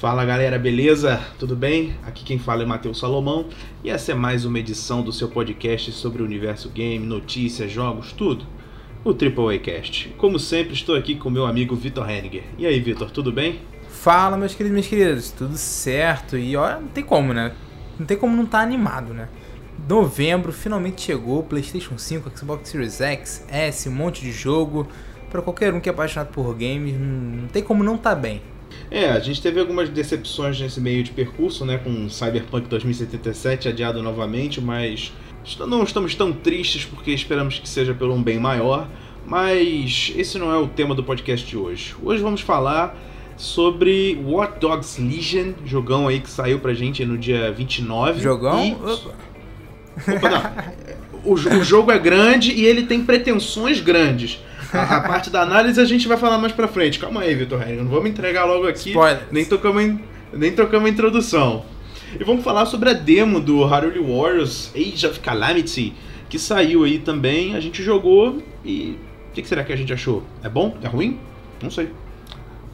Fala galera, beleza? Tudo bem? Aqui quem fala é Matheus Salomão e essa é mais uma edição do seu podcast sobre o universo game, notícias, jogos, tudo. O AAA Cast. Como sempre, estou aqui com meu amigo Vitor Henniger. E aí, Vitor, tudo bem? Fala, meus queridos minhas queridas, tudo certo? E olha, não tem como, né? Não tem como não estar tá animado, né? Novembro finalmente chegou, PlayStation 5, Xbox Series X, S, um monte de jogo. Para qualquer um que é apaixonado por games, não tem como não estar tá bem. É, a gente teve algumas decepções nesse meio de percurso, né? Com Cyberpunk 2077 adiado novamente, mas não estamos tão tristes porque esperamos que seja pelo um bem maior. Mas esse não é o tema do podcast de hoje. Hoje vamos falar sobre Watch Dogs Legion, jogão aí que saiu pra gente no dia 29. Jogão? E... Opa, não. o, o jogo é grande e ele tem pretensões grandes. A, a, parte da análise a gente vai falar mais pra frente. Calma aí, Vitor Henrique. Não vamos entregar logo aqui. Spoilers. Nem tocamos, em, nem tocamos a introdução. E vamos falar sobre a demo do Haruli Warriors Age of Calamity, que saiu aí também. A gente jogou e. O que, que será que a gente achou? É bom? É ruim? Não sei.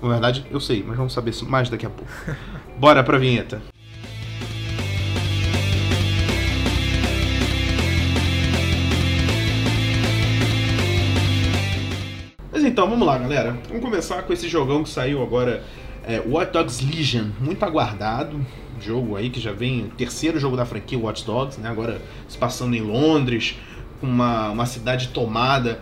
Na verdade, eu sei, mas vamos saber mais daqui a pouco. Bora pra vinheta. Então, vamos lá, galera. Vamos começar com esse jogão que saiu agora, é, Watch Dogs Legion, muito aguardado. Jogo aí que já vem, terceiro jogo da franquia Watch Dogs, né? Agora se passando em Londres, com uma, uma cidade tomada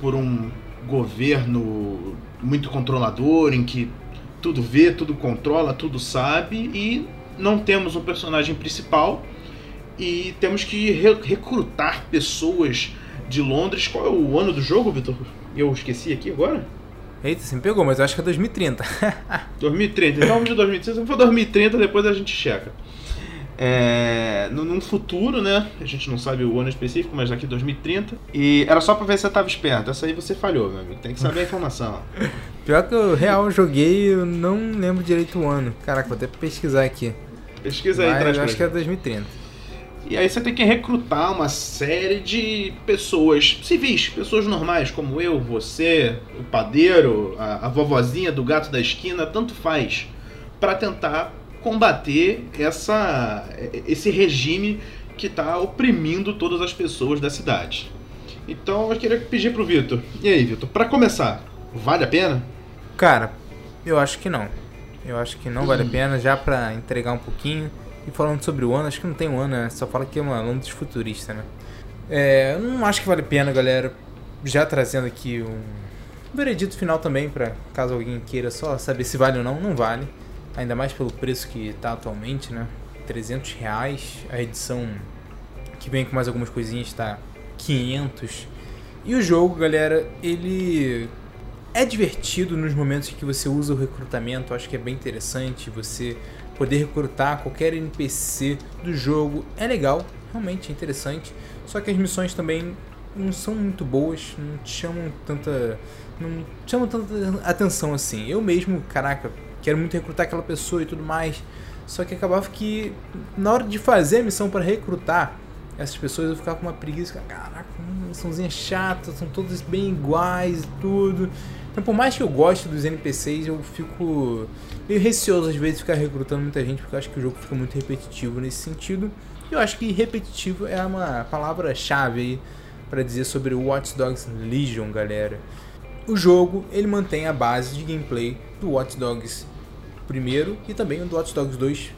por um governo muito controlador, em que tudo vê, tudo controla, tudo sabe, e não temos um personagem principal e temos que re recrutar pessoas de Londres. Qual é o ano do jogo, Vitor? Eu esqueci aqui agora? Eita, você me pegou, mas eu acho que é 2030. 2030, então vamos de 2030. Se for 2030, depois a gente checa. É, num futuro, né? A gente não sabe o ano específico, mas daqui 2030. E era só pra ver se você tava esperto. Essa aí você falhou, meu amigo. Tem que saber a informação. Pior que eu real joguei, eu não lembro direito o ano. Caraca, vou até pesquisar aqui. Pesquisa aí, mas traz eu acho que é 2030. E aí você tem que recrutar uma série de pessoas civis, pessoas normais, como eu, você, o padeiro, a, a vovozinha do gato da esquina, tanto faz, para tentar combater essa, esse regime que está oprimindo todas as pessoas da cidade. Então eu queria pedir pro Vitor. E aí, Vitor, para começar, vale a pena? Cara, eu acho que não. Eu acho que não vale a pena, já para entregar um pouquinho. E falando sobre o ano, acho que não tem um ano, né? Só fala que é uma Londres futurista, né? É, não acho que vale a pena, galera. Já trazendo aqui um veredito final também, para caso alguém queira só saber se vale ou não, não vale. Ainda mais pelo preço que tá atualmente, né? 300 reais. A edição que vem com mais algumas coisinhas está 500. E o jogo, galera, ele é divertido nos momentos em que você usa o recrutamento. Acho que é bem interessante. Você poder recrutar qualquer NPC do jogo é legal, realmente é interessante. Só que as missões também não são muito boas, não chamam tanta. não chamam tanta atenção assim. Eu mesmo, caraca, quero muito recrutar aquela pessoa e tudo mais. Só que acabava que na hora de fazer a missão para recrutar essas pessoas eu ficava com uma preguiça, caraca, missãozinha chata, são todas bem iguais e tudo. Então, por mais que eu goste dos NPCs, eu fico meio receoso às vezes de ficar recrutando muita gente, porque eu acho que o jogo fica muito repetitivo nesse sentido. E eu acho que repetitivo é uma palavra-chave aí para dizer sobre o Watch Dogs Legion, galera. O jogo, ele mantém a base de gameplay do Watch Dogs primeiro e também do Watch Dogs 2,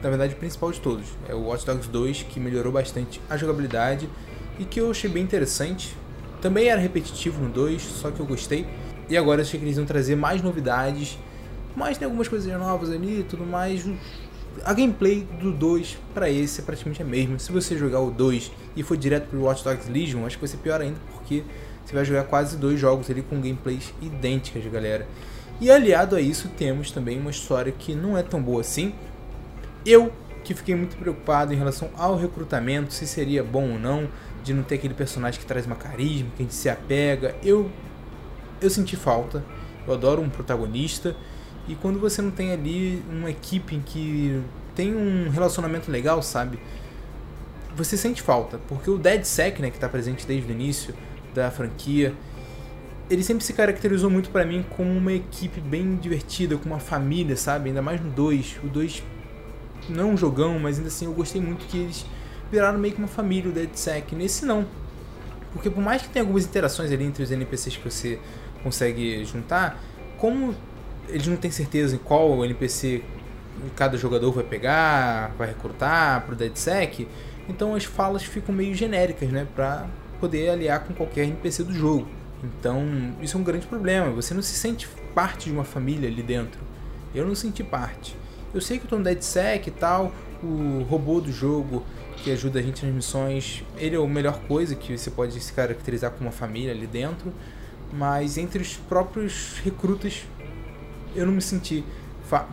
na verdade o principal de todos. É o Watch Dogs 2 que melhorou bastante a jogabilidade e que eu achei bem interessante. Também era repetitivo no 2, só que eu gostei. E agora eu achei que eles iam trazer mais novidades, mas tem algumas coisas novas ali e tudo mais. A gameplay do 2 para esse é praticamente a mesma. Se você jogar o 2 e for direto pro Watch Dogs Legion, acho que vai ser pior ainda, porque você vai jogar quase dois jogos ali com gameplays idênticas, galera. E aliado a isso, temos também uma história que não é tão boa assim. Eu, que fiquei muito preocupado em relação ao recrutamento, se seria bom ou não, de não ter aquele personagem que traz uma carisma, que a gente se apega. Eu eu senti falta. Eu adoro um protagonista. E quando você não tem ali uma equipe que tem um relacionamento legal, sabe? Você sente falta. Porque o Dead Sec, né, que está presente desde o início da franquia, ele sempre se caracterizou muito para mim como uma equipe bem divertida, com uma família, sabe? Ainda mais no 2. O 2 não é um jogão, mas ainda assim eu gostei muito que eles viraram meio que uma família, o DeadSec. Nesse não. Porque por mais que tenha algumas interações ali entre os NPCs que você consegue juntar, como eles não têm certeza em qual NPC cada jogador vai pegar, vai recrutar pro DeadSec, então as falas ficam meio genéricas, né? Pra poder aliar com qualquer NPC do jogo. Então, isso é um grande problema. Você não se sente parte de uma família ali dentro. Eu não senti parte. Eu sei que eu tô no DeadSec e tal, o robô do jogo que ajuda a gente nas missões, ele é a melhor coisa que você pode se caracterizar como uma família ali dentro, mas entre os próprios recrutas eu não me senti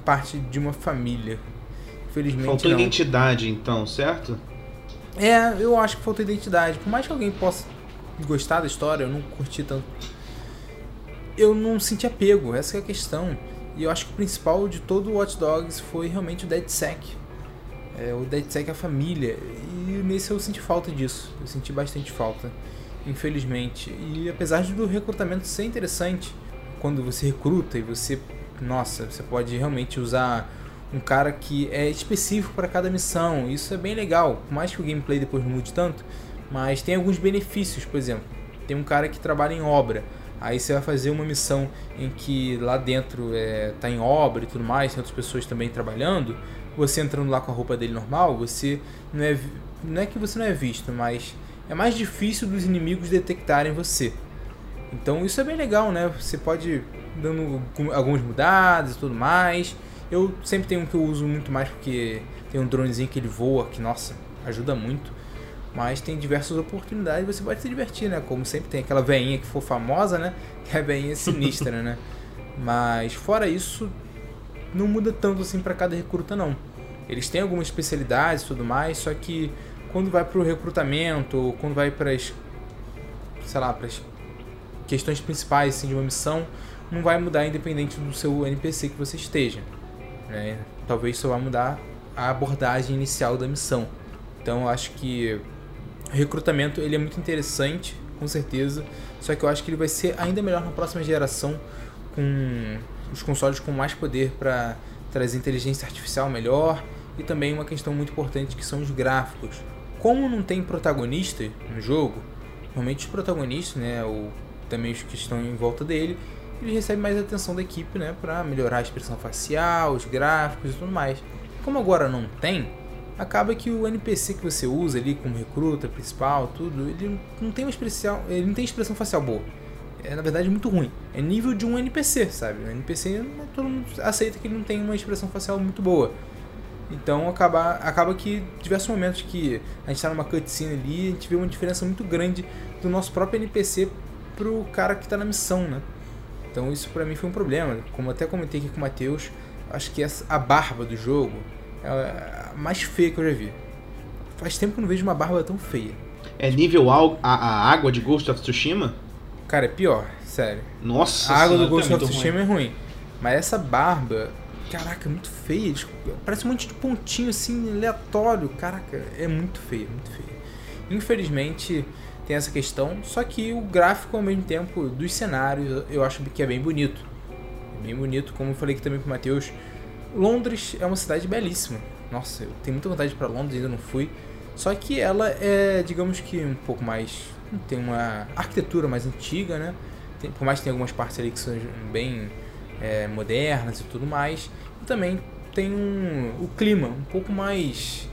parte de uma família. Infelizmente Faltou não. identidade então, certo? É, eu acho que faltou identidade. Por mais que alguém possa gostar da história, eu não curti tanto. Eu não senti apego, essa é a questão. E eu acho que o principal de todo o Watch Dogs foi realmente o DeadSec. É, o DeadSec é a família. E nesse eu senti falta disso. Eu senti bastante falta, infelizmente. E apesar do recrutamento ser interessante, quando você recruta e você. Nossa, você pode realmente usar um cara que é específico para cada missão. Isso é bem legal. Por mais que o gameplay depois não mude tanto, mas tem alguns benefícios, por exemplo. Tem um cara que trabalha em obra. Aí você vai fazer uma missão em que lá dentro é, tá em obra e tudo mais, tem outras pessoas também trabalhando. Você entrando lá com a roupa dele normal, você não é, não é que você não é visto, mas é mais difícil dos inimigos detectarem você. Então isso é bem legal, né? Você pode dando algumas mudadas e tudo mais. Eu sempre tenho um que eu uso muito mais porque tem um dronezinho que ele voa, que nossa, ajuda muito. Mas tem diversas oportunidades você pode se divertir, né? Como sempre tem aquela veinha que for famosa, né? Que é a veinha sinistra, né? Mas fora isso, não muda tanto assim para cada recruta não. Eles têm algumas especialidades e tudo mais, só que quando vai pro recrutamento, ou quando vai para as sei lá, para as questões principais assim, de uma missão, não vai mudar independente do seu NPC que você esteja. Né? Talvez só vá mudar a abordagem inicial da missão. Então eu acho que o recrutamento ele é muito interessante, com certeza. Só que eu acho que ele vai ser ainda melhor na próxima geração com os consoles com mais poder para trazer inteligência artificial melhor e também uma questão muito importante que são os gráficos. Como não tem protagonista no jogo, normalmente os protagonistas, né, ou também os que estão em volta dele, eles recebem mais atenção da equipe, né, para melhorar a expressão facial, os gráficos e tudo mais. Como agora não tem, acaba que o NPC que você usa ali como recruta principal, tudo, ele não tem uma expressão, ele não tem expressão facial boa. É na verdade muito ruim. É nível de um NPC, sabe? O NPC todo mundo aceita que ele não tem uma expressão facial muito boa. Então acaba, acaba que diversos momentos que a gente está numa cutscene ali, a gente vê uma diferença muito grande do nosso próprio NPC pro cara que está na missão, né? Então isso para mim foi um problema. Como até comentei aqui com o Matheus, acho que essa, a barba do jogo é a mais feia que eu já vi. Faz tempo que eu não vejo uma barba tão feia. É nível a, a água de Ghost of Tsushima? Cara, é pior, sério. Nossa, a água do Ghost tá of Tsushima é ruim. Mas essa barba, caraca, é muito feia. Parece um monte de pontinho assim, aleatório. Caraca, é muito feia, muito feia. Infelizmente tem essa questão, só que o gráfico ao mesmo tempo dos cenários eu acho que é bem bonito. É bem bonito, como eu falei aqui também pro Matheus. Londres é uma cidade belíssima. Nossa, eu tenho muita vontade para Londres, ainda não fui. Só que ela é, digamos que um pouco mais. tem uma arquitetura mais antiga, né? Tem, por mais que tenha algumas partes ali que são bem é, modernas e tudo mais. E também tem um, o clima um pouco mais.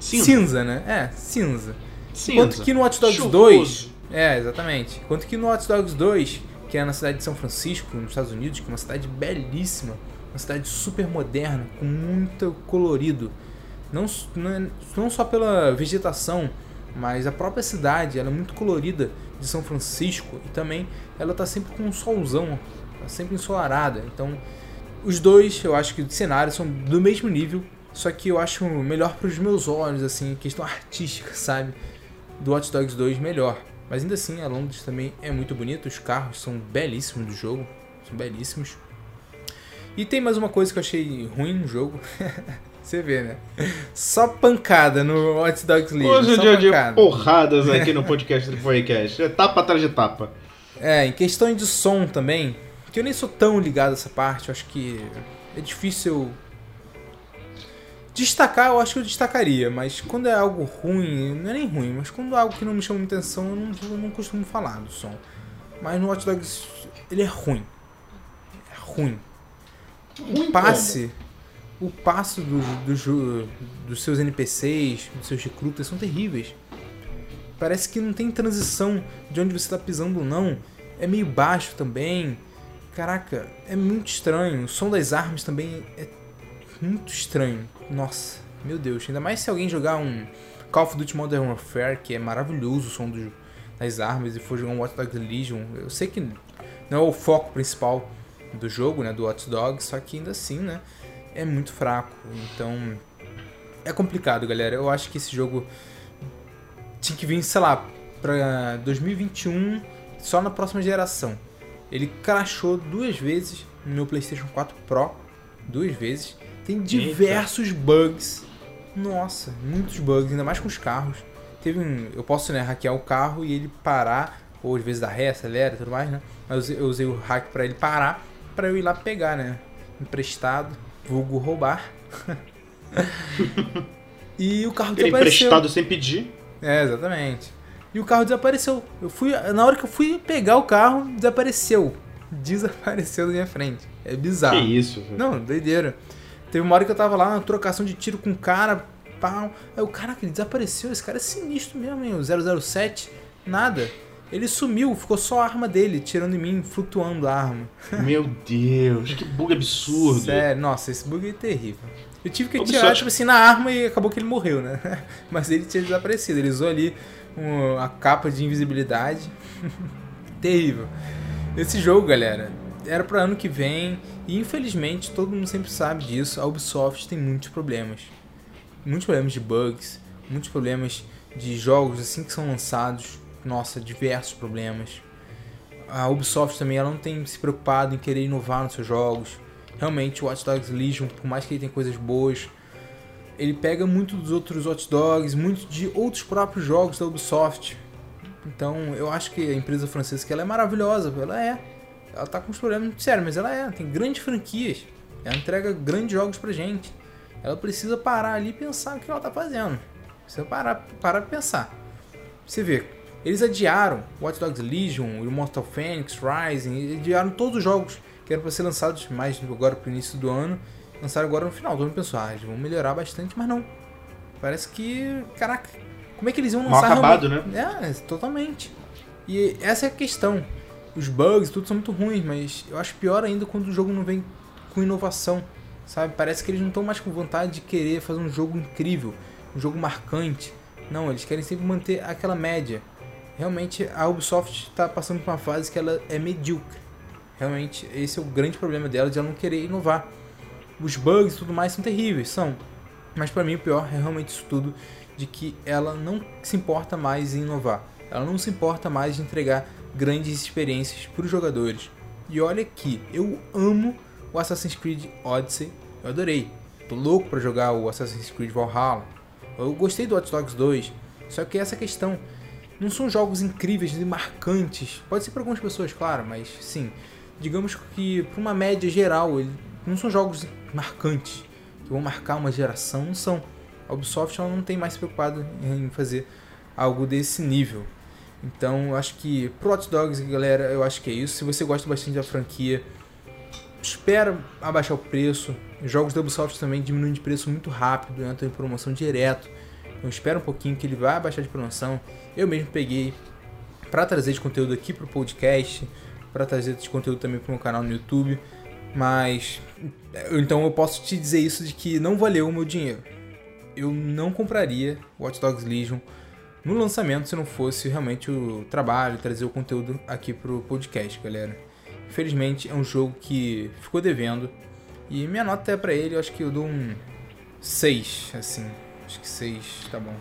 Cinza. cinza né? É, cinza. Cinza. Enquanto que no Watch Dogs Chuvoso. 2. É, exatamente. Enquanto que no Watch Dogs 2, que é na cidade de São Francisco, nos Estados Unidos, que é uma cidade belíssima, uma cidade super moderna, com muito colorido. Não, não, não só pela vegetação, mas a própria cidade, ela é muito colorida de São Francisco e também ela tá sempre com um solzão, tá sempre ensolarada. Então, os dois, eu acho que de cenários são do mesmo nível, só que eu acho melhor para os meus olhos, assim, questão artística, sabe? Do Watch Dogs 2 melhor. Mas ainda assim, a Londres também é muito bonita, os carros são belíssimos do jogo, são belíssimos. E tem mais uma coisa que eu achei ruim no jogo. Você vê, né? Só pancada no Watch Dogs Legion. Hoje é dia de pancada. porradas aqui no podcast do Forecast. É tapa atrás de tapa. É, em questão de som também, que eu nem sou tão ligado a essa parte, eu acho que é difícil destacar, eu acho que eu destacaria, mas quando é algo ruim, não é nem ruim, mas quando é algo que não me chama atenção, eu não, eu não costumo falar do som. Mas no Watch Dogs, ele é ruim. É ruim. O passe, o passo dos, dos, dos seus NPCs, dos seus recrutas são terríveis. Parece que não tem transição de onde você tá pisando ou não. É meio baixo também. Caraca, é muito estranho. O som das armas também é muito estranho. Nossa, meu Deus. Ainda mais se alguém jogar um Call of Duty Modern Warfare, que é maravilhoso o som dos, das armas, e for jogar um Watch Dogs Legion. Eu sei que não é o foco principal do jogo, né, do Watch Dogs, só que ainda assim, né, é muito fraco. Então, é complicado, galera. Eu acho que esse jogo tinha que vir, sei lá, pra 2021, só na próxima geração. Ele crashou duas vezes no meu PlayStation 4 Pro, duas vezes. Tem diversos bugs. Nossa, muitos bugs, ainda mais com os carros. Teve um, eu posso né, hackear o carro e ele parar, ou às vezes dar ré, acelera e tudo mais, né? Mas eu usei o hack para ele parar, para eu ir lá pegar, né? Emprestado, vulgo roubar. e o carro Ele desapareceu. emprestado sem pedir. É, exatamente. E o carro desapareceu. Eu fui, na hora que eu fui pegar o carro, desapareceu. Desapareceu da minha frente. É bizarro. Que isso, velho. Não, doideira. Teve uma hora que eu tava lá na trocação de tiro com um cara, pau. Aí o cara que desapareceu, esse cara é sinistro mesmo, hein? O 007, nada. Ele sumiu, ficou só a arma dele, tirando em mim, flutuando a arma. Meu Deus, que bug absurdo. Sério, nossa, esse bug é terrível. Eu tive que Ubisoft. atirar, tipo assim, na arma e acabou que ele morreu, né? Mas ele tinha desaparecido. Ele usou ali a capa de invisibilidade. terrível. Esse jogo, galera, era pra ano que vem. E infelizmente, todo mundo sempre sabe disso. A Ubisoft tem muitos problemas. Muitos problemas de bugs. Muitos problemas de jogos assim que são lançados. Nossa, diversos problemas. A Ubisoft também ela não tem se preocupado em querer inovar nos seus jogos. Realmente, o Watch Dogs Legion, por mais que ele tenha coisas boas, ele pega muito dos outros Watch Dogs, muito de outros próprios jogos da Ubisoft. Então, eu acho que a empresa francesa que ela é maravilhosa, ela é. Ela tá com uns problemas sérios, mas ela é, tem grandes franquias. Ela entrega grandes jogos pra gente. Ela precisa parar ali e pensar o que ela tá fazendo. Precisa parar, pra pensar. Você vê, eles adiaram Watch Dogs Legion, Immortal Phoenix, Rising, adiaram todos os jogos que eram para ser lançados mais agora pro início do ano. Lançaram agora no final do ano, pensou, ah, eles vão melhorar bastante, mas não. Parece que, caraca, como é que eles iam Mal lançar acabado, realmente? É, totalmente. E essa é a questão. Os bugs, tudo são muito ruins, mas eu acho pior ainda quando o jogo não vem com inovação, sabe? Parece que eles não estão mais com vontade de querer fazer um jogo incrível, um jogo marcante. Não, eles querem sempre manter aquela média. Realmente a Ubisoft está passando por uma fase que ela é medíocre. Realmente esse é o grande problema dela de ela não querer inovar. Os bugs e tudo mais são terríveis, são. Mas para mim o pior é realmente isso tudo de que ela não se importa mais em inovar. Ela não se importa mais de entregar grandes experiências para os jogadores. E olha que eu amo o Assassin's Creed Odyssey, eu adorei. Tô louco para jogar o Assassin's Creed Valhalla. Eu gostei do Watch Dogs 2, só que essa questão não são jogos incríveis e marcantes. Pode ser para algumas pessoas, claro, mas sim. Digamos que para uma média geral, ele não são jogos marcantes que vão marcar uma geração, não são. A Ubisoft ela não tem mais se preocupado em fazer algo desse nível. Então, eu acho que pro Hot Dogs, galera, eu acho que é isso. Se você gosta bastante da franquia, espera abaixar o preço. Os jogos da Ubisoft também diminuem de preço muito rápido, entram em promoção direto. Então, espera um pouquinho que ele vai abaixar de promoção. Eu mesmo peguei para trazer de conteúdo aqui pro podcast, para trazer de conteúdo também pro meu canal no YouTube. Mas então eu posso te dizer isso de que não valeu o meu dinheiro. Eu não compraria Watch Dogs Legion no lançamento se não fosse realmente o trabalho, trazer o conteúdo aqui pro podcast, galera. Infelizmente é um jogo que ficou devendo e minha nota é para ele, eu acho que eu dou um 6, assim. Acho que 6 tá bom.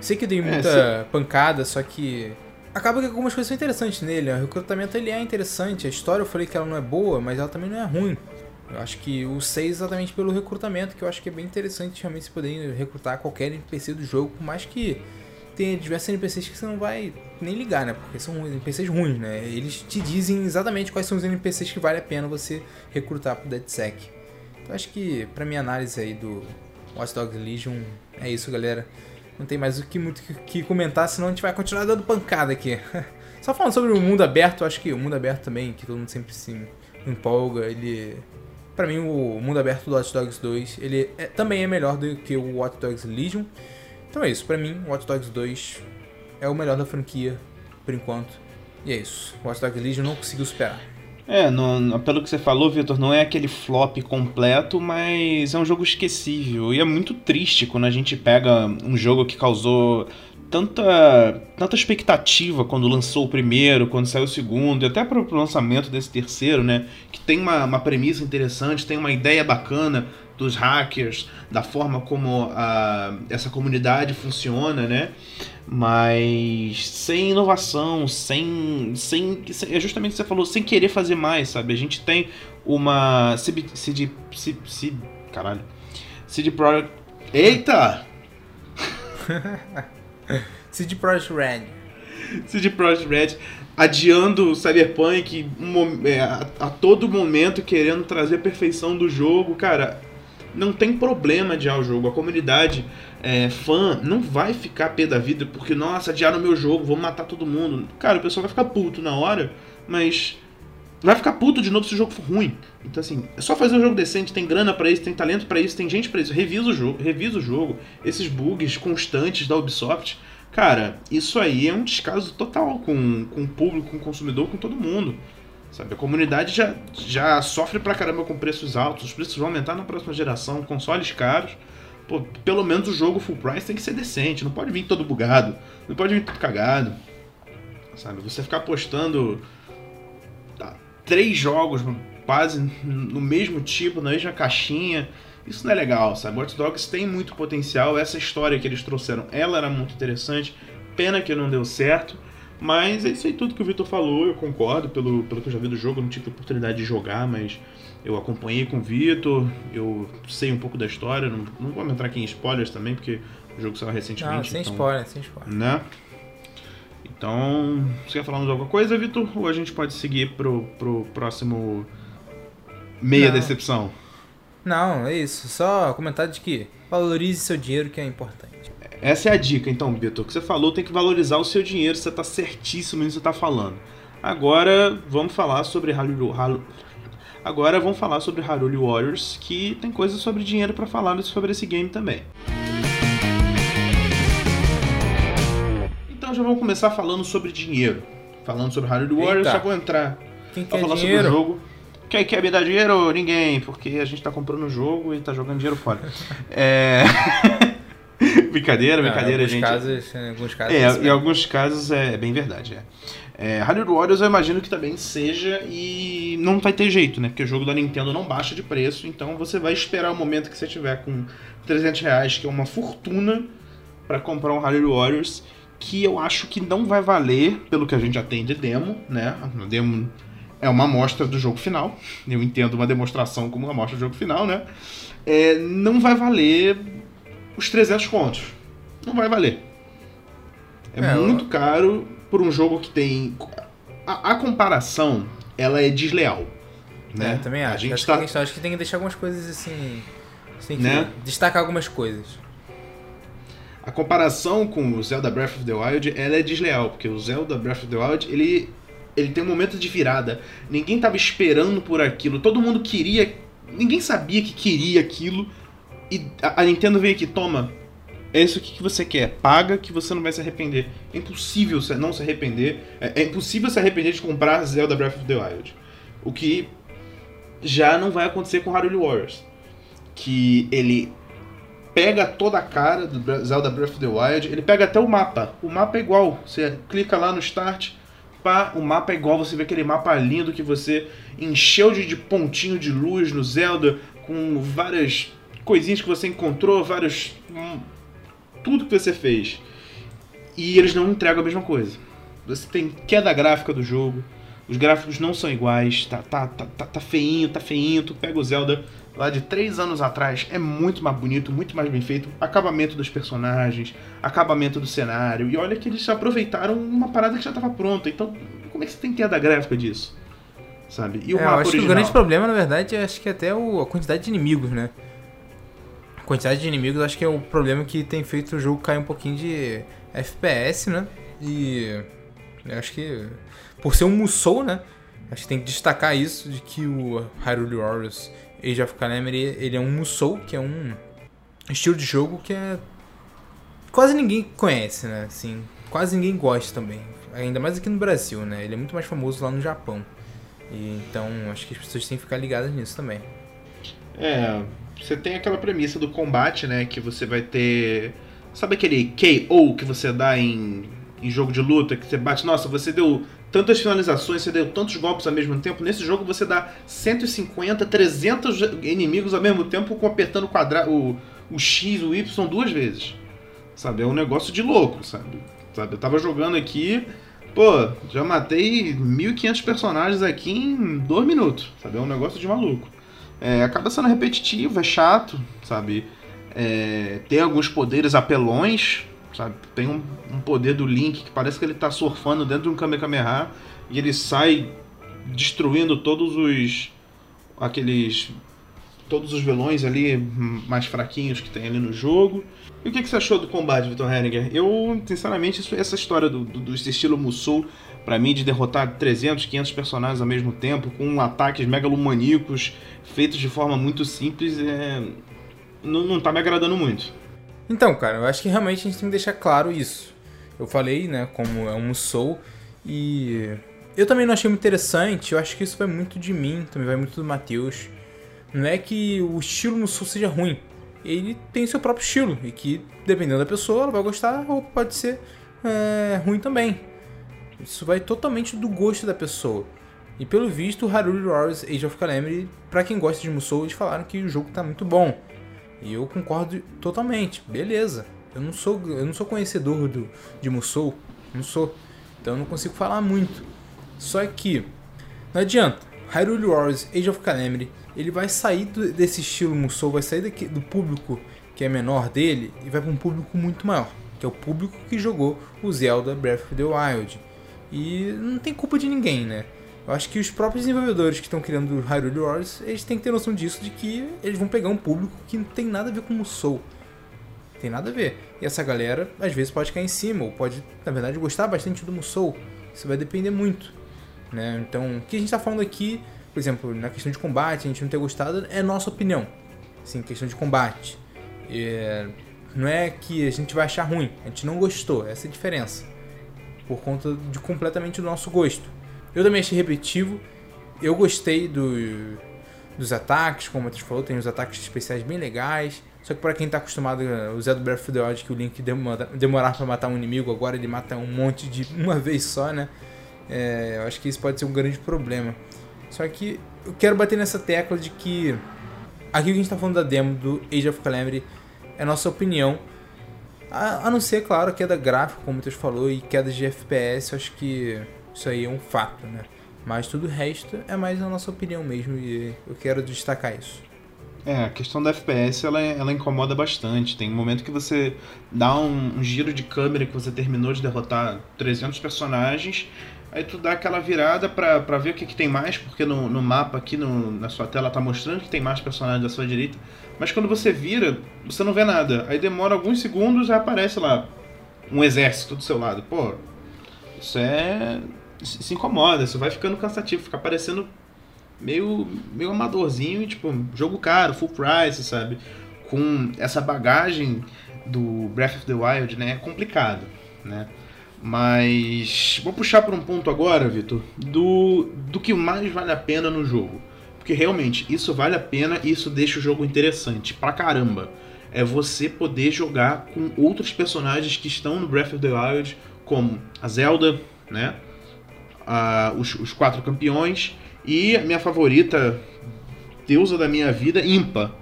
Sei que dei muita pancada, só que acaba que algumas coisas são interessantes nele. O recrutamento ele é interessante, a história eu falei que ela não é boa, mas ela também não é ruim. Eu acho que o 6 exatamente pelo recrutamento, que eu acho que é bem interessante realmente se poder recrutar qualquer NPC do jogo, por mais que tem diversos NPCs que você não vai nem ligar, né? Porque são NPCs ruins, né? Eles te dizem exatamente quais são os NPCs que vale a pena você recrutar pro DeadSec. Então acho que, pra minha análise aí do Watch Dogs Legion, é isso, galera. Não tem mais o que muito que comentar, senão a gente vai continuar dando pancada aqui. Só falando sobre o mundo aberto, acho que o mundo aberto também, que todo mundo sempre se empolga, ele para mim, o mundo aberto do Watch Dogs 2 ele é, também é melhor do que o Watch Dogs Legion. Então é isso, para mim, o Watch Dogs 2 é o melhor da franquia, por enquanto. E é isso, o Watch Dogs Legion não conseguiu superar. É, pelo que você falou, Victor, não é aquele flop completo, mas é um jogo esquecível. E é muito triste quando a gente pega um jogo que causou tanta, tanta expectativa quando lançou o primeiro, quando saiu o segundo, e até para o lançamento desse terceiro, né? Que tem uma, uma premissa interessante, tem uma ideia bacana dos hackers, da forma como a, essa comunidade funciona, né? Mas sem inovação, sem, sem. É justamente o que você falou, sem querer fazer mais, sabe? A gente tem uma. CD. CD. CD caralho. CD Projekt. Eita! CD Projekt Red. CD Projekt Red adiando o Cyberpunk um, é, a, a, todo momento querendo trazer a perfeição do jogo, cara. Não tem problema adiar o jogo. A comunidade é, fã não vai ficar pé da vida porque, nossa, adiaram meu jogo, vou matar todo mundo. Cara, o pessoal vai ficar puto na hora, mas vai ficar puto de novo se o jogo for ruim. Então, assim, é só fazer um jogo decente, tem grana para isso, tem talento para isso, tem gente para isso. Revisa o jogo, revisa o jogo. Esses bugs constantes da Ubisoft, cara, isso aí é um descaso total com, com o público, com o consumidor, com todo mundo. Sabe, a comunidade já, já sofre pra caramba com preços altos, os preços vão aumentar na próxima geração, consoles caros. Pô, pelo menos o jogo full price tem que ser decente, não pode vir todo bugado, não pode vir tudo cagado. Sabe, você ficar postando três jogos quase no mesmo tipo, na mesma caixinha. Isso não é legal, sabe? Watch Dogs tem muito potencial. Essa história que eles trouxeram, ela era muito interessante. Pena que não deu certo. Mas é isso aí tudo que o Vitor falou, eu concordo, pelo, pelo que eu já vi do jogo, eu não tive oportunidade de jogar, mas eu acompanhei com o Vitor, eu sei um pouco da história, não, não vou entrar aqui em spoilers também, porque o jogo saiu recentemente. Não, sem então, spoiler, sem spoiler. Né? Então, você quer falar mais alguma coisa, Vitor? Ou a gente pode seguir pro, pro próximo meia Não. decepção? Não, é isso. Só comentar de que valorize seu dinheiro, que é importante. Essa é a dica, então, Vitor. O que você falou tem que valorizar o seu dinheiro, você está certíssimo nisso que você está falando. Agora, vamos falar sobre Halo... Agora vamos falar sobre Haruli Warriors, que tem coisas sobre dinheiro para falar sobre esse game também. já vamos começar falando sobre dinheiro. Falando sobre Hyrule Warriors, já vou entrar Quem pra falar dinheiro? sobre o jogo. Quem quer me dar dinheiro? Ninguém, porque a gente tá comprando o jogo e tá jogando dinheiro fora. é... brincadeira, brincadeira, em gente. Casos, em alguns casos. É, em alguns casos é bem verdade, é. É, Hyrule Warriors eu imagino que também seja e não vai ter jeito, né? Porque o jogo da Nintendo não baixa de preço, então você vai esperar o momento que você tiver com 300 reais, que é uma fortuna, para comprar um Hyrule Warriors que eu acho que não vai valer pelo que a gente já tem de demo, né? A demo é uma amostra do jogo final. Eu entendo uma demonstração como uma amostra do jogo final, né? É, não vai valer os 300 contos. Não vai valer. É, é muito eu... caro por um jogo que tem. A, a, comparação, ela é desleal. Né? É, também acho. A gente acho, tá... que, acho que tem que deixar algumas coisas assim. Tem que né? destacar algumas coisas a comparação com o Zelda Breath of the Wild ela é desleal, porque o Zelda Breath of the Wild ele, ele tem um momento de virada. Ninguém estava esperando por aquilo, todo mundo queria. Ninguém sabia que queria aquilo. E a, Nintendo veio aqui, toma. É isso que você quer. Paga que você não vai se arrepender. É impossível não se arrepender. É, é impossível se arrepender de comprar Zelda Breath of the Wild. O que já não vai acontecer com Hyrule Warriors. Que ele pega toda a cara do Zelda Breath of the Wild, ele pega até o mapa. O mapa é igual. Você clica lá no start, pá, o mapa é igual. Você vê aquele mapa lindo que você encheu de, de pontinho de luz no Zelda, com várias coisinhas que você encontrou, vários. Hum, tudo que você fez. E eles não entregam a mesma coisa. Você tem queda gráfica do jogo, Os gráficos não são iguais, tá, tá, tá, tá, tá feinho, tá feinho. Tu pega o Zelda lá de três anos atrás, é muito mais bonito, muito mais bem feito. Acabamento dos personagens, acabamento do cenário. E olha que eles aproveitaram uma parada que já estava pronta. Então, como é que você tem queda gráfica disso? Sabe? E o é, mapa eu acho original? que o grande problema, na verdade, acho que é até o, a quantidade de inimigos, né? Quantidade de inimigos acho que é o problema que tem feito o jogo cair um pouquinho de FPS, né? E acho que por ser um Musou, né? Acho que tem que destacar isso de que o Hyrule Warriors Age of Calamity ele é um Musou, que é um estilo de jogo que é quase ninguém conhece, né? Assim, quase ninguém gosta também. Ainda mais aqui no Brasil, né? Ele é muito mais famoso lá no Japão. E, então, acho que as pessoas têm que ficar ligadas nisso também. É, você tem aquela premissa do combate, né? Que você vai ter. Sabe aquele KO que você dá em, em jogo de luta? Que você bate, nossa, você deu tantas finalizações, você deu tantos golpes ao mesmo tempo. Nesse jogo você dá 150, 300 inimigos ao mesmo tempo, com apertando o, quadra o, o X, o Y duas vezes. Sabe? É um negócio de louco, sabe? sabe? Eu tava jogando aqui, pô, já matei 1.500 personagens aqui em dois minutos, sabe? É um negócio de maluco. É, acaba sendo repetitivo, é chato, sabe? É, tem alguns poderes apelões, sabe? Tem um, um, poder do Link que parece que ele tá surfando dentro de um Kamehameha e ele sai destruindo todos os aqueles todos os vilões ali mais fraquinhos que tem ali no jogo. E o que, que você achou do combate, Vitor Henniger? Eu, sinceramente, isso, essa história do, do, do estilo Musou, para mim, de derrotar 300, 500 personagens ao mesmo tempo, com ataques megalomaníacos, feitos de forma muito simples, é... não, não tá me agradando muito. Então, cara, eu acho que realmente a gente tem que deixar claro isso. Eu falei, né, como é um Musou, e eu também não achei muito interessante, eu acho que isso vai muito de mim, também vai muito do Matheus. Não é que o estilo Musou seja ruim, ele tem seu próprio estilo, e que, dependendo da pessoa, ela vai gostar ou pode ser é, ruim também. Isso vai totalmente do gosto da pessoa. E pelo visto, Haruli Wars Age of Calamity, pra quem gosta de Musou, eles falaram que o jogo tá muito bom. E eu concordo totalmente. Beleza. Eu não sou, eu não sou conhecedor do, de Musou. Não sou. Então eu não consigo falar muito. Só que não adianta. Hyrule Wars Age of Calamity, ele vai sair do, desse estilo Musou, vai sair daqui, do público que é menor dele e vai para um público muito maior, que é o público que jogou o Zelda Breath of the Wild. E não tem culpa de ninguém, né? Eu acho que os próprios desenvolvedores que estão criando Hyrule Wars, eles têm que ter noção disso, de que eles vão pegar um público que não tem nada a ver com o Soul. Tem nada a ver. E essa galera, às vezes, pode cair em cima, ou pode, na verdade, gostar bastante do Musou. Isso vai depender muito. Né? Então, o que a gente está falando aqui, por exemplo, na questão de combate, a gente não ter gostado, é nossa opinião. Assim, questão de combate. É... Não é que a gente vai achar ruim, a gente não gostou, essa é a diferença. Por conta de completamente do nosso gosto. Eu também achei repetitivo. Eu gostei do, dos ataques, como o falou, tem os ataques especiais bem legais. Só que para quem tá acostumado a usar do Breath of the Wild, que o Link demora, demorar para matar um inimigo, agora ele mata um monte de uma vez só, né? É, eu acho que isso pode ser um grande problema. Só que eu quero bater nessa tecla de que aqui que a gente tá falando da demo do Age of Calamity é nossa opinião. A, a não ser, claro, queda gráfica, como Matheus falou, e queda de FPS, acho que isso aí é um fato, né? Mas tudo o resto é mais a nossa opinião mesmo e eu quero destacar isso. É, a questão da FPS ela, ela incomoda bastante. Tem um momento que você dá um, um, giro de câmera que você terminou de derrotar 300 personagens, aí tu dá aquela virada pra, pra ver o que, que tem mais, porque no, no mapa aqui no, na sua tela tá mostrando que tem mais personagens à sua direita, mas quando você vira, você não vê nada. Aí demora alguns segundos e aparece lá um exército do seu lado. Pô, isso é se incomoda, isso vai ficando cansativo, fica parecendo meio, meio amadorzinho e tipo, jogo caro, full price, sabe? Com essa bagagem do Breath of the Wild, né? É complicado, né? Mas vou puxar para um ponto agora, Vitor, do, do que mais vale a pena no jogo. Porque realmente, isso vale a pena e isso deixa o jogo interessante pra caramba. É você poder jogar com outros personagens que estão no Breath of the Wild, como a Zelda, né? os, os, quatro campeões e a minha favorita, deusa da minha vida, Impa,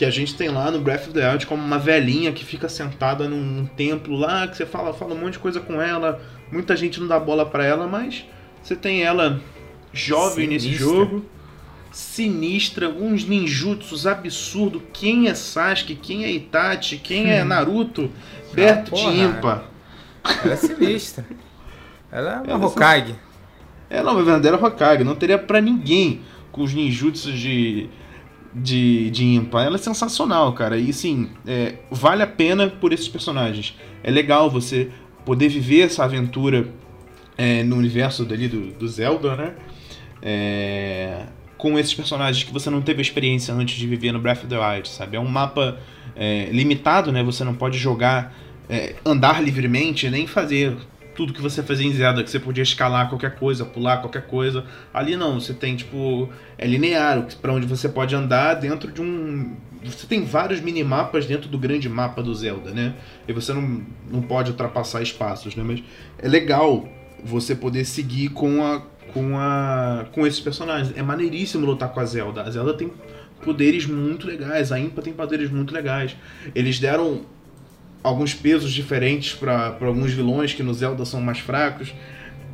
que a gente tem lá no Breath of the Wild como uma velhinha que fica sentada num, num templo lá, que você fala, fala um monte de coisa com ela, muita gente não dá bola para ela, mas você tem ela jovem nesse Sinistra. jogo. Sinistra, uns ninjutsus absurdos. Quem é Sasuke? Quem é Itachi? Quem é Naruto? Perto de porra. Impa. Ela é sinistra. Ela é uma Ela é Hokage. Ela é uma verdadeira Hokage. Não teria pra ninguém com os ninjutsus de, de, de Impa. Ela é sensacional, cara. E sim, é, vale a pena por esses personagens. É legal você poder viver essa aventura é, no universo dali do, do Zelda, né? É, com esses personagens que você não teve experiência antes de viver no Breath of the Wild, sabe? É um mapa é, limitado, né? Você não pode jogar, é, andar livremente, nem fazer tudo que você fazia em Zelda, que você podia escalar qualquer coisa, pular qualquer coisa. Ali não, você tem tipo é linear, para onde você pode andar dentro de um você tem vários minimapas dentro do grande mapa do Zelda, né? E você não, não pode ultrapassar espaços, né? Mas é legal você poder seguir com a com a com esses personagens. É maneiríssimo lutar com a Zelda. A Zelda tem poderes muito legais, a Impa tem poderes muito legais. Eles deram alguns pesos diferentes para alguns vilões que no Zelda são mais fracos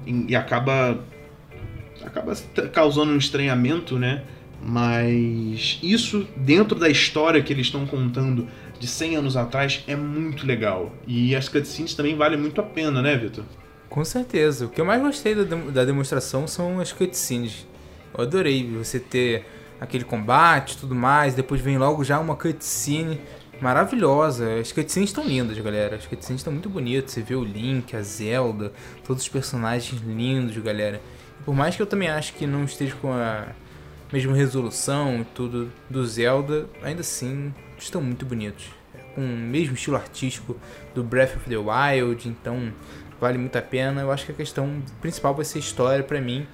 e, e acaba acaba causando um estranhamento, né? Mas isso dentro da história que eles estão contando de 100 anos atrás é muito legal. E as cutscenes também valem muito a pena, né, Vitor? Com certeza. O que eu mais gostei da demonstração são as cutscenes. Eu adorei você ter aquele combate e tudo mais. Depois vem logo já uma cutscene maravilhosa. As cutscenes estão lindas, galera. As cutscenes estão muito bonitas. Você vê o Link, a Zelda, todos os personagens lindos, galera. Por mais que eu também acho que não esteja com a mesma resolução e tudo do Zelda, ainda assim estão muito bonitos. Com o mesmo estilo artístico do Breath of the Wild, então vale muito a pena. Eu acho que a questão principal vai ser história pra mim,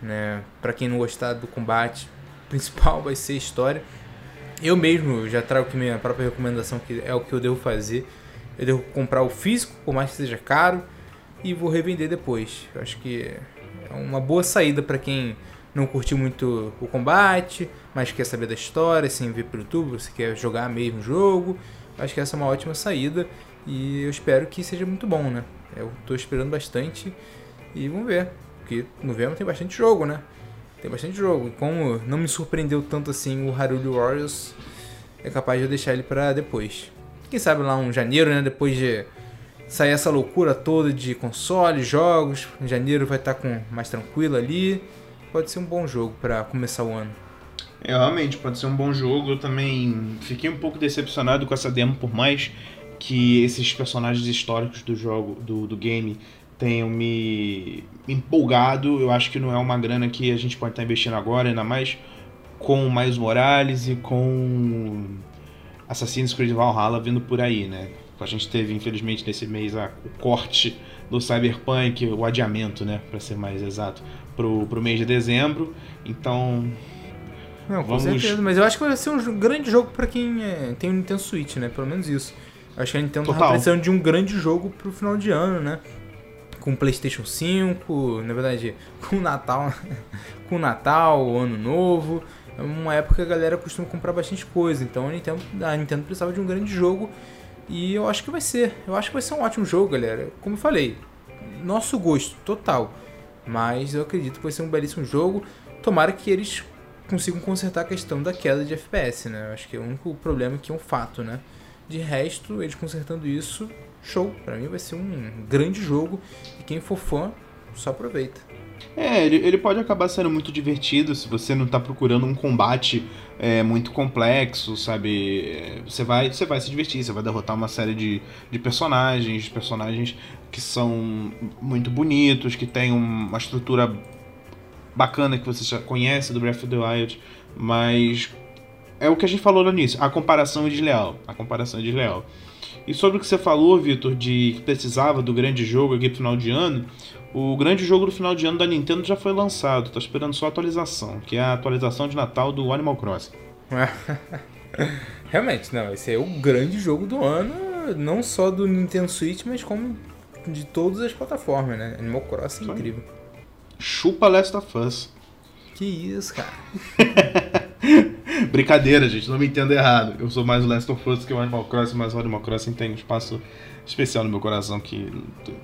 né? Para quem não gostar do combate, principal vai ser história. Eu mesmo já trago aqui minha própria recomendação, que é o que eu devo fazer. Eu devo comprar o físico, por mais que seja caro, e vou revender depois. Eu acho que é uma boa saída para quem não curtiu muito o combate, mas quer saber da história, sem ver pelo YouTube, você quer jogar mesmo o jogo. Acho que essa é uma ótima saída e eu espero que seja muito bom, né? Eu tô esperando bastante e vamos ver, porque novembro tem bastante jogo, né? Tem bastante jogo. E como não me surpreendeu tanto assim o Haruli Warriors, é capaz de eu deixar ele pra depois. Quem sabe lá um janeiro, né? Depois de sair essa loucura toda de consoles, jogos. Em janeiro vai estar com mais tranquilo ali. Pode ser um bom jogo pra começar o ano. É, realmente, pode ser um bom jogo. Eu também fiquei um pouco decepcionado com essa demo, por mais que esses personagens históricos do jogo, do, do game, tenham me empolgado. Eu acho que não é uma grana que a gente pode estar investindo agora, ainda mais com o Miles Morales e com Assassin's Creed Valhalla vindo por aí, né? A gente teve, infelizmente, nesse mês a- o corte do Cyberpunk, o adiamento, né? Pra ser mais exato, pro, pro mês de dezembro. Então, Não, com Vamos- certeza. Mas eu acho que vai ser um grande jogo pra quem é, tem o Nintendo Switch, né? Pelo menos isso. Eu acho que a Nintendo Total. tava precisando de um grande jogo pro final de ano, né? Com PlayStation 5, na verdade, com o Natal, com o Natal, o Ano Novo. É uma época que a galera costuma comprar bastante coisa. Então a Nintendo, a Nintendo precisava de um grande jogo. E eu acho que vai ser. Eu acho que vai ser um ótimo jogo, galera. Como eu falei, nosso gosto total. Mas eu acredito que vai ser um belíssimo jogo. Tomara que eles consigam consertar a questão da queda de FPS, né? Eu acho que é o único problema que é um fato, né? De resto, eles consertando isso, show. Pra mim vai ser um grande jogo. E quem for fã, só aproveita. É, ele, ele pode acabar sendo muito divertido se você não tá procurando um combate é, muito complexo, sabe? É, Você vai, você vai se divertir, você vai derrotar uma série de, de personagens, personagens que são muito bonitos, que um- uma estrutura bacana que você já conhece do Breath of the Wild, mas é o que a gente falou no início, a comparação é desleal. A comparação é desleal. E sobre o que você falou, Vitor, de que precisava do grande jogo aqui pro final de ano, o grande jogo do final de ano da Nintendo já foi lançado, tô esperando só a atualização, que é a atualização de Natal do Animal Crossing. Realmente, não, esse é o grande jogo do ano, não só do Nintendo Switch, mas como de todas as plataformas, né? Animal Crossing é incrível. Chupa Last of Us. Que isso, cara. Brincadeira, gente, não me entenda errado. Eu sou mais o Last of Us que o Animal Crossing, mas o Animal Crossing tem um espaço especial no meu coração que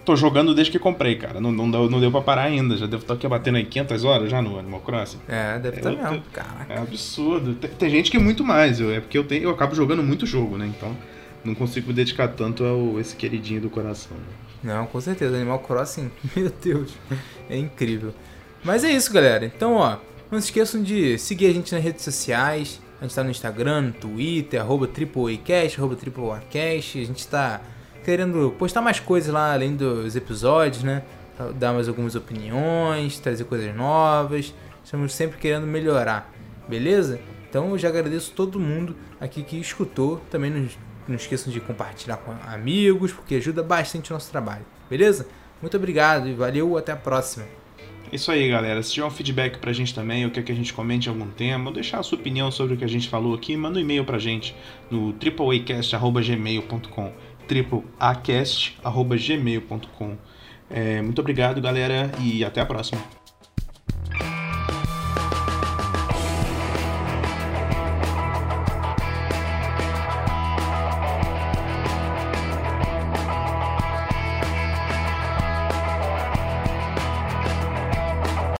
tô jogando desde que comprei, cara. Não, não, deu, não deu pra parar ainda. Já devo estar aqui batendo aí 500 horas já no Animal Crossing. É, deve estar tá mesmo, cara. É absurdo. Tem, tem, gente que é muito mais. Eu, é porque eu, tenho, eu acabo jogando muito jogo, né? Então não consigo me dedicar tanto a esse queridinho do coração. Né? Não, com certeza. Animal Crossing, meu Deus, é incrível. Mas é isso, galera. Então, ó, não se esqueçam de seguir a gente nas redes sociais. A gente tá no Instagram, no Twitter, arroba AAAcast, arroba AAAcast. A gente tá querendo postar mais coisas lá além dos episódios, né? Dar mais algumas opiniões, trazer coisas novas. Estamos sempre querendo melhorar, beleza? Então eu já agradeço todo mundo aqui que escutou. Também não, não esqueçam de compartilhar com amigos, porque ajuda bastante o nosso trabalho, beleza? Muito obrigado e valeu, até a próxima. Isso aí, galera. Se tiver um feedback pra gente também, ou quer que a gente comente algum tema, ou deixar a sua opinião sobre o que a gente falou aqui, manda um e-mail pra gente no tripleacast.gmail.com tripleacast.gmail.com é, Muito obrigado, galera, e até a próxima.